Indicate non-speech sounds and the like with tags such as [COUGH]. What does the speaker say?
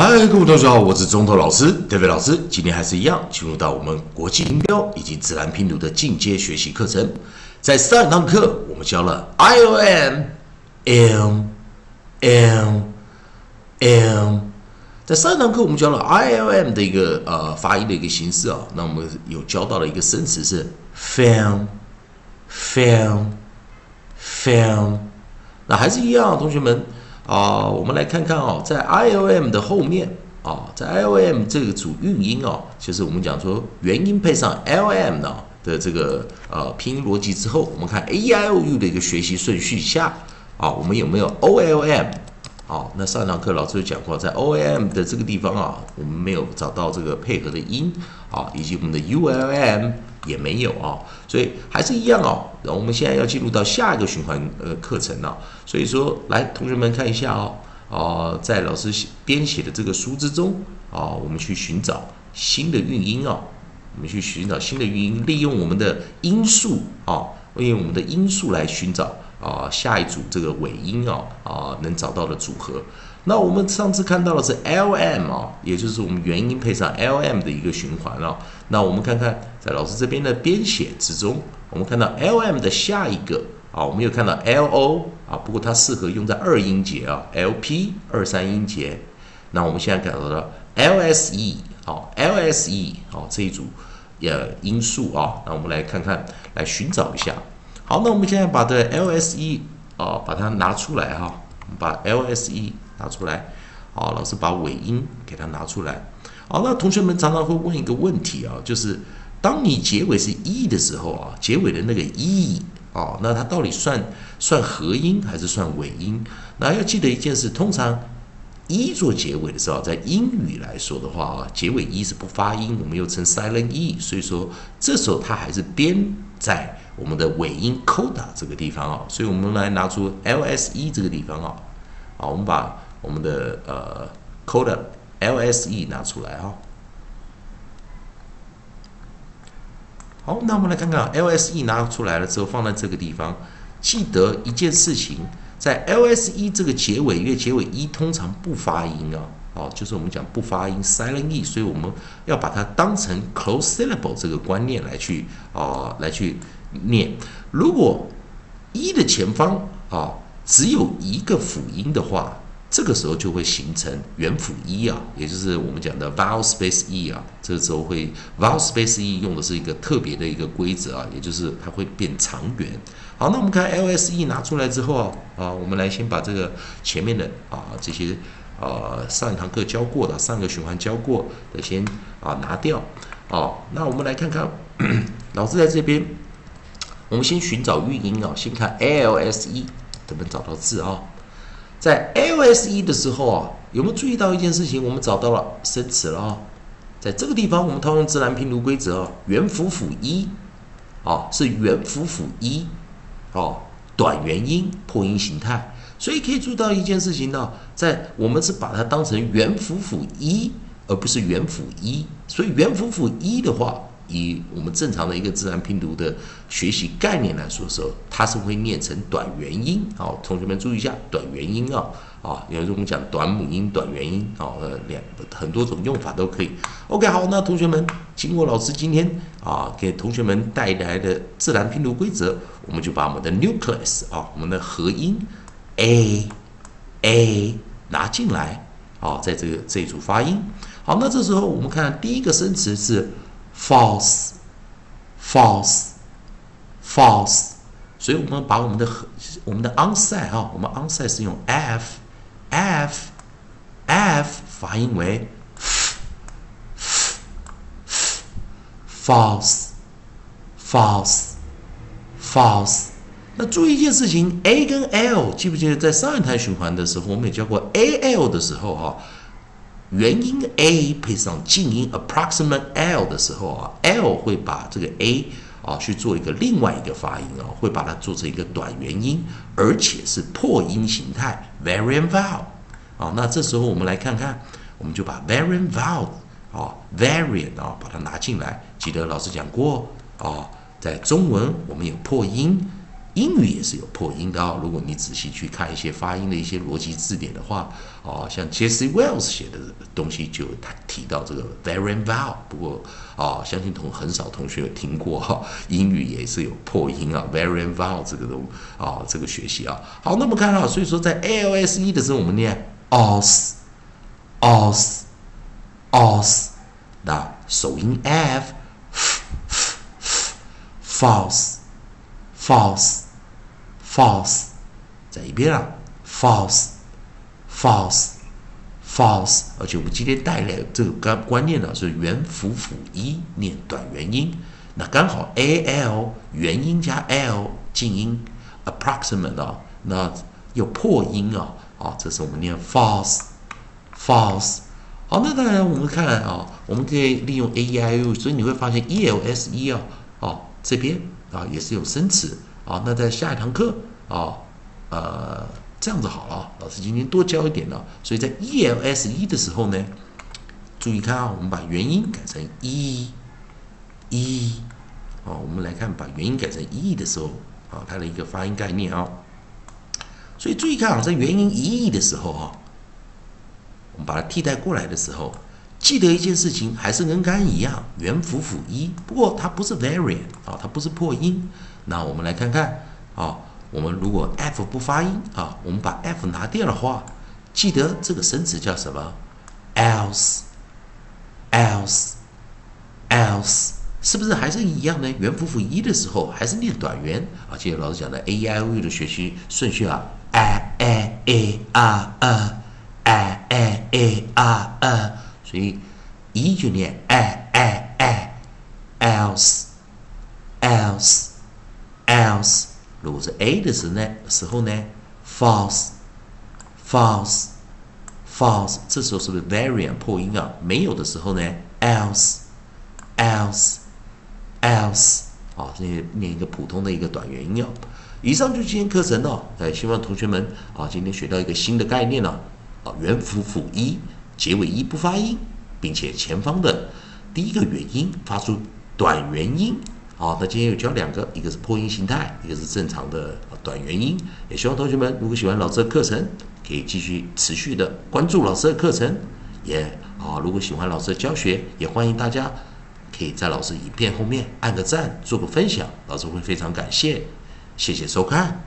嗨，各位同学好，我是中头老师 David 老师。今天还是一样，进入到我们国际音标以及自然拼读的进阶学习课程。在上一堂课，我们教了 I O M M M M。在上一堂课，我们教了 I O M 的一个呃发音的一个形式啊。那我们有教到了一个生词是 film film film。那还是一样，同学们。啊，我们来看看哦，在 I O M 的后面啊，在 I O M 这个组韵音哦，就是我们讲说元音配上 L M 呢的这个呃拼音逻辑之后，我们看 A I O U 的一个学习顺序下啊，我们有没有 O L M？好，那上堂课老师有讲过，在 O L M 的这个地方啊，我们没有找到这个配合的音啊，以及我们的 U L M。也没有啊，所以还是一样哦。我们现在要进入到下一个循环呃课程了，所以说来同学们看一下哦，啊，在老师编写的这个书之中啊，我们去寻找新的韵音啊，我们去寻找新的韵音，利用我们的音素啊，利用我们的音素来寻找啊下一组这个尾音哦啊能找到的组合。那我们上次看到的是 L M 啊，也就是我们元音配上 L M 的一个循环啊。那我们看看在老师这边的编写之中，我们看到 L M 的下一个啊，我们又看到 L O 啊，不过它适合用在二音节啊，L P 二三音节。那我们现在看到了 L S E 好，L S E 好这一组呃音素啊，那我们来看看来寻找一下。好，那我们现在把这 L S E 啊把它拿出来哈，把 L S E。拿出来，好，老师把尾音给它拿出来。好，那同学们常常会问一个问题啊，就是当你结尾是 e 的时候啊，结尾的那个 e 啊，那它到底算算合音还是算尾音？那要记得一件事，通常 e 做结尾的时候，在英语来说的话啊，结尾 e 是不发音，我们又称 silent e，所以说这时候它还是编在我们的尾音 coda 这个地方啊，所以我们来拿出 lse 这个地方啊，好，我们把我们的呃 coda l s e 拿出来哈，好，那我们来看看 LSE 拿出来了之后放在这个地方，记得一件事情，在 LSE 这个结尾，因为结尾一通常不发音啊，哦，就是我们讲不发音 silent e，所以我们要把它当成 close syllable 这个观念来去啊来去念。如果一的前方啊只有一个辅音的话，这个时候就会形成元辅一啊，也就是我们讲的 vowel space e 啊。这个时候会 vowel space e 用的是一个特别的一个规则啊，也就是它会变长元。好，那我们看 lse 拿出来之后啊，啊，我们来先把这个前面的啊这些啊上一堂课教过的上个循环教过的先啊拿掉啊。那我们来看看 [COUGHS] 老师在这边，我们先寻找韵音啊，先看 lse 能不能找到字啊。在 LSE 的时候啊，有没有注意到一件事情？我们找到了生词了啊，在这个地方，我们套用自然拼读规则啊，元辅辅一，啊是元辅辅一，哦短元音破音形态，所以可以注意到一件事情呢，在我们是把它当成元辅辅一，而不是元辅一，所以元辅辅一的话。以我们正常的一个自然拼读的学习概念来说的时候，它是会念成短元音。好，同学们注意一下，短元音啊，啊，有时候我们讲短母音、短元音，啊，呃，两很多种用法都可以。OK，好，那同学们，经过老师今天啊给同学们带来的自然拼读规则，我们就把我们的 nucleus 啊，我们的合音 a a 拿进来，啊，在这个这一组发音。好，那这时候我们看第一个生词是。False, false, false，所以我们把我们的我们的 onside 啊，我们 onside 是用 f f f 发音为 false, false, false。那注意一件事情，a 跟 l，记不记得在上一台循环的时候，我们也教过 a l 的时候啊。元音 a 配上静音 approximate l 的时候啊，l 会把这个 a 啊去做一个另外一个发音啊，会把它做成一个短元音，而且是破音形态 variant vowel 啊。那这时候我们来看看，我们就把 variant vowel 啊 variant 啊把它拿进来。记得老师讲过啊，在中文我们有破音。英语也是有破音的哦。如果你仔细去看一些发音的一些逻辑字典的话，哦，像 Jesse Wells 写的东西就他提到这个 vowel 不过哦，相信同很少同学有听过哈，英语也是有破音啊，vowel 这个东啊，这个学习啊。好，那么看到，所以说在 A L S E 的时候，我们念 os，os，os，那首音 F f f false false f，false，false，false，再一遍啊，false，false。false，而且我们今天带来这个观观念呢是元辅辅一念短元音，那刚好 a l 元音加 l 静音 approximate 啊，那有破音啊，啊，这是我们念 false，false。好，那当然我们看啊，我们可以利用 a e i u，所以你会发现 e l s e 啊，哦这边啊也是有生词啊，那在下一堂课啊，呃。这样子好了，老师今天多教一点了。所以在 e l s 一的时候呢，注意看啊，我们把元音改成 e e 哦，我们来看把元音改成 e 的时候啊，它的一个发音概念啊。所以注意看啊，在元音一的时候啊，我们把它替代过来的时候，记得一件事情，还是跟刚刚一样，元辅辅一，不过它不是 variant 啊，它不是破音。那我们来看看啊。我们如果 f 不发音啊，我们把 f 拿掉的话，记得这个生词叫什么？else，else，else，是不是还是一样呢？元辅辅一的时候还是念短元，而且老师讲的 a i o u 的学习顺序啊，a a a r a a a a r a，所以一就念 a a a，else，else，else。如果是 a 的时呢时候呢，false，false，false，这时候是不是 variant 破音啊？没有的时候呢，else，else，else，啊，念念一个普通的一个短元音啊。以上就是今天课程了，哎，希望同学们啊，今天学到一个新的概念了啊，元辅辅一，结尾一不发音，并且前方的第一个元音发出短元音。好，那今天有教两个，一个是破音形态，一个是正常的短元音。也希望同学们如果喜欢老师的课程，可以继续持续的关注老师的课程。也啊，如果喜欢老师的教学，也欢迎大家可以在老师影片后面按个赞，做个分享，老师会非常感谢。谢谢收看。